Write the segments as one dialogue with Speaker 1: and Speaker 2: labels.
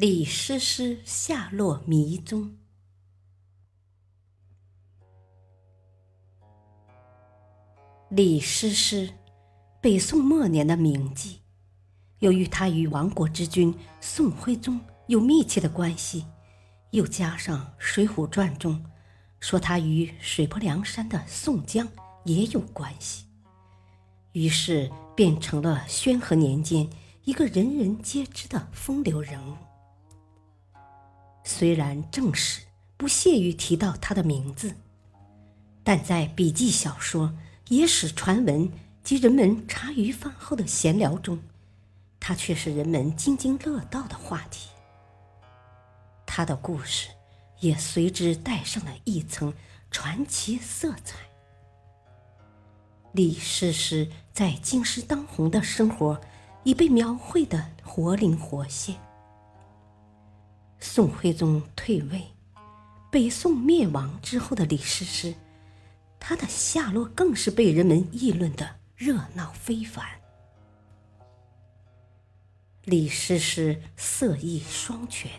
Speaker 1: 李师师下落迷踪。李师师，北宋末年的名妓。由于他与亡国之君宋徽宗有密切的关系，又加上《水浒传》中说他与水泊梁山的宋江也有关系，于是变成了宣和年间一个人人皆知的风流人物。虽然正史不屑于提到他的名字，但在笔记小说、野史传闻及人们茶余饭后的闲聊中，他却是人们津津乐道的话题。他的故事也随之带上了一层传奇色彩。李师师在京师当红的生活已被描绘得活灵活现。宋徽宗退位，北宋灭亡之后的李师师，他的下落更是被人们议论的热闹非凡。李师师色艺双全，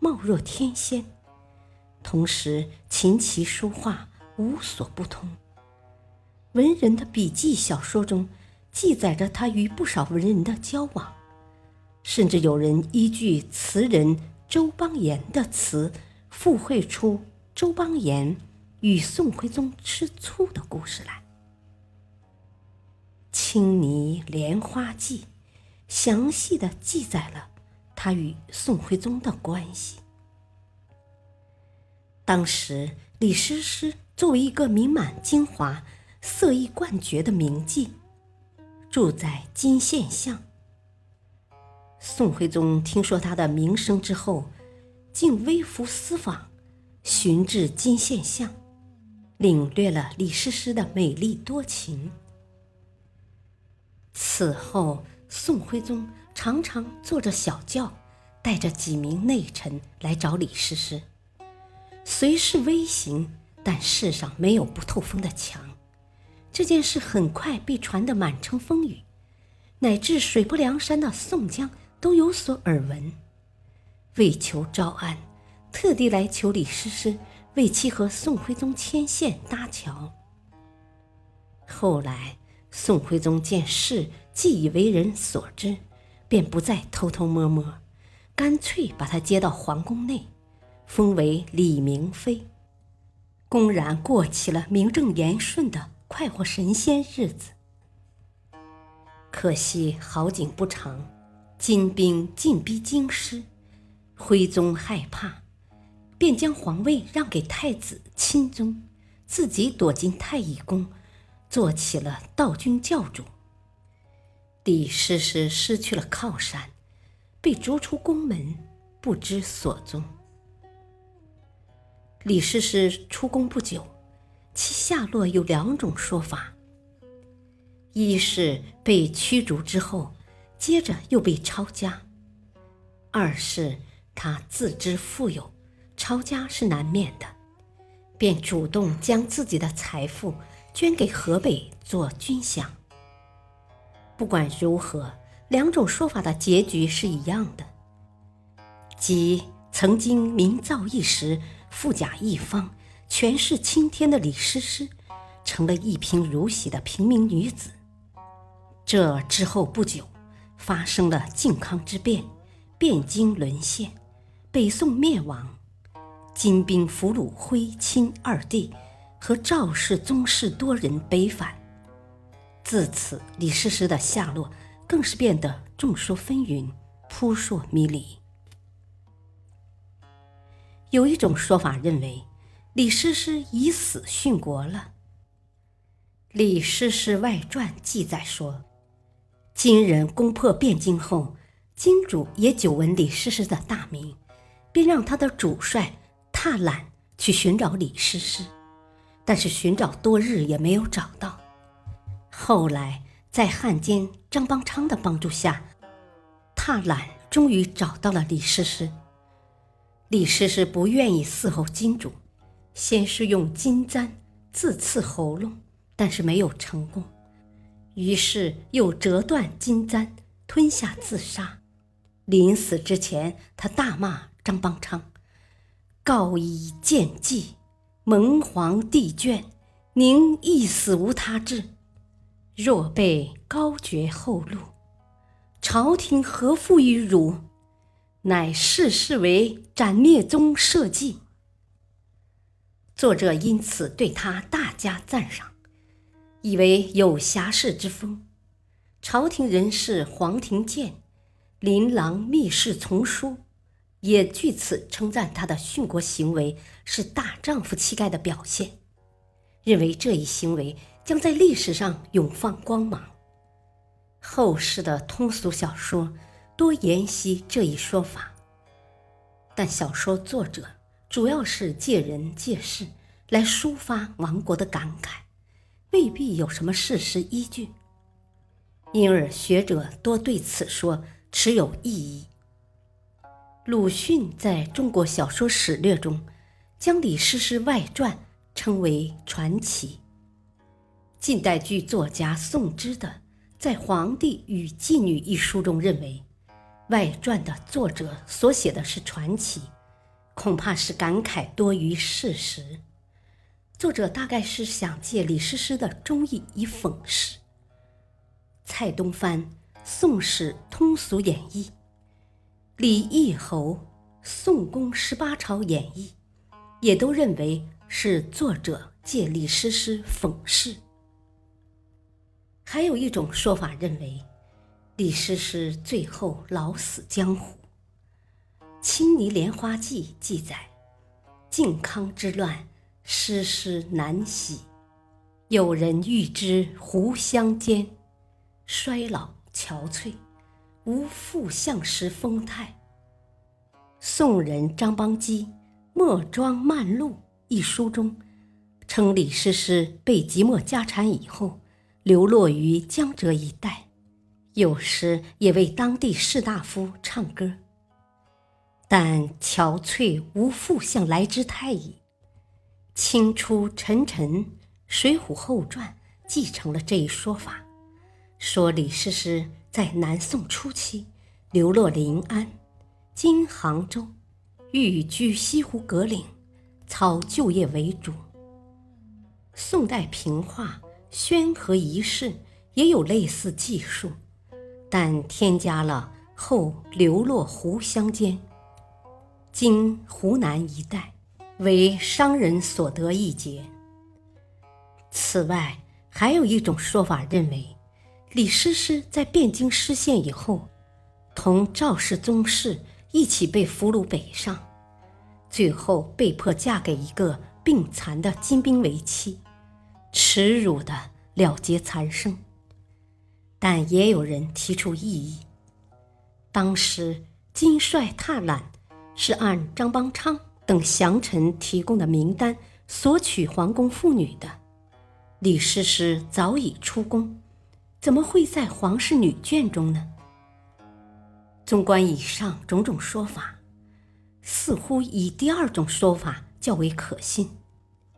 Speaker 1: 貌若天仙，同时琴棋书画无所不通。文人的笔记小说中记载着他与不少文人的交往，甚至有人依据词人。周邦彦的词附会出周邦彦与宋徽宗吃醋的故事来，《青泥莲花记》详细的记载了他与宋徽宗的关系。当时李师师作为一个名满京华、色艺冠绝的名妓，住在金线巷。宋徽宗听说他的名声之后，竟微服私访，寻至金线巷，领略了李师师的美丽多情。此后，宋徽宗常常坐着小轿，带着几名内臣来找李师师。虽是微行，但世上没有不透风的墙。这件事很快被传得满城风雨，乃至水泊梁山的宋江。都有所耳闻，为求招安，特地来求李师师为其和宋徽宗牵线搭桥。后来，宋徽宗见事既已为人所知，便不再偷偷摸摸，干脆把他接到皇宫内，封为李明妃，公然过起了名正言顺的快活神仙日子。可惜好景不长。金兵进逼京师，徽宗害怕，便将皇位让给太子钦宗，自己躲进太乙宫，做起了道君教主。李师师失去了靠山，被逐出宫门，不知所踪。李师师出宫不久，其下落有两种说法：一是被驱逐之后。接着又被抄家。二是他自知富有，抄家是难免的，便主动将自己的财富捐给河北做军饷。不管如何，两种说法的结局是一样的，即曾经名噪一时、富甲一方、权势青天的李师师，成了一贫如洗的平民女子。这之后不久。发生了靖康之变，汴京沦陷，北宋灭亡，金兵俘虏徽钦二帝和赵氏宗室多人北返。自此，李师师的下落更是变得众说纷纭，扑朔迷离。有一种说法认为，李师师以死殉国了。李师师外传》记载说，金人攻破汴京后，金主也久闻李师师的大名，便让他的主帅踏懒去寻找李师师，但是寻找多日也没有找到。后来在汉奸张邦昌的帮助下，踏懒终于找到了李师师。李师师不愿意伺候金主，先是用金簪自刺喉咙。但是没有成功，于是又折断金簪，吞下自杀。临死之前，他大骂张邦昌：“告以见计，蒙皇帝眷，宁一死无他志。若被高绝后路，朝廷何负于汝？乃视事为斩灭宗社稷。”作者因此对他大加赞赏。以为有侠士之风，朝廷人士黄庭坚、琳琅密室丛书也据此称赞他的殉国行为是大丈夫气概的表现，认为这一行为将在历史上永放光芒。后世的通俗小说多沿袭这一说法，但小说作者主要是借人借事来抒发亡国的感慨。未必有什么事实依据，因而学者多对此说持有异议。鲁迅在中国小说史略中，将李师师外传称为传奇。近代剧作家宋之的在《皇帝与妓女》一书中认为，外传的作者所写的是传奇，恐怕是感慨多于事实。作者大概是想借李师师的忠义以讽世。蔡东藩《宋史通俗演义》，李义侯《宋公十八朝演义》，也都认为是作者借李师师讽世。还有一种说法认为，李师师最后老死江湖。《青泥莲花记》记载，靖康之乱。诗诗难喜，有人欲知胡相间，衰老憔悴，无复相识风态。宋人张邦基《墨庄漫录》一书中，称李师师被即墨家产以后，流落于江浙一带，有时也为当地士大夫唱歌。但憔悴无复相来之态矣。清初陈澄《水浒后传》继承了这一说法，说李师师在南宋初期流落临安（今杭州），寓居西湖葛岭，操旧业为主。宋代平话《宣和遗事》也有类似记述，但添加了后流落湖湘间（今湖南一带）。为商人所得一节。此外，还有一种说法认为，李师师在汴京失陷以后，同赵氏宗室一起被俘虏北上，最后被迫嫁给一个病残的金兵为妻，耻辱的了结残生。但也有人提出异议：当时金帅踏懒是按张邦昌。等降臣提供的名单索取皇宫妇女的，李师师早已出宫，怎么会在皇室女眷中呢？纵观以上种种说法，似乎以第二种说法较为可信。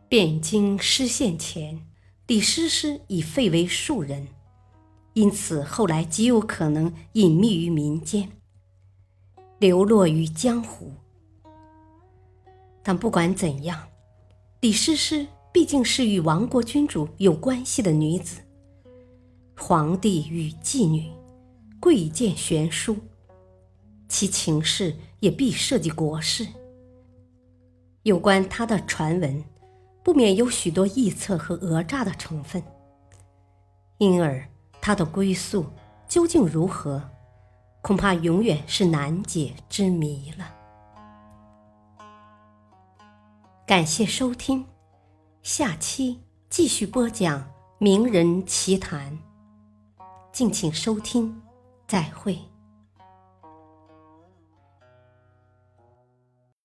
Speaker 1: 汴京失陷前，李师师已废为庶人，因此后来极有可能隐秘于民间，流落于江湖。但不管怎样，李师师毕竟是与亡国君主有关系的女子。皇帝与妓女，贵贱悬殊，其情事也必涉及国事。有关她的传闻，不免有许多臆测和讹诈的成分。因而，她的归宿究竟如何，恐怕永远是难解之谜了。感谢收听，下期继续播讲名人奇谈，敬请收听，再会。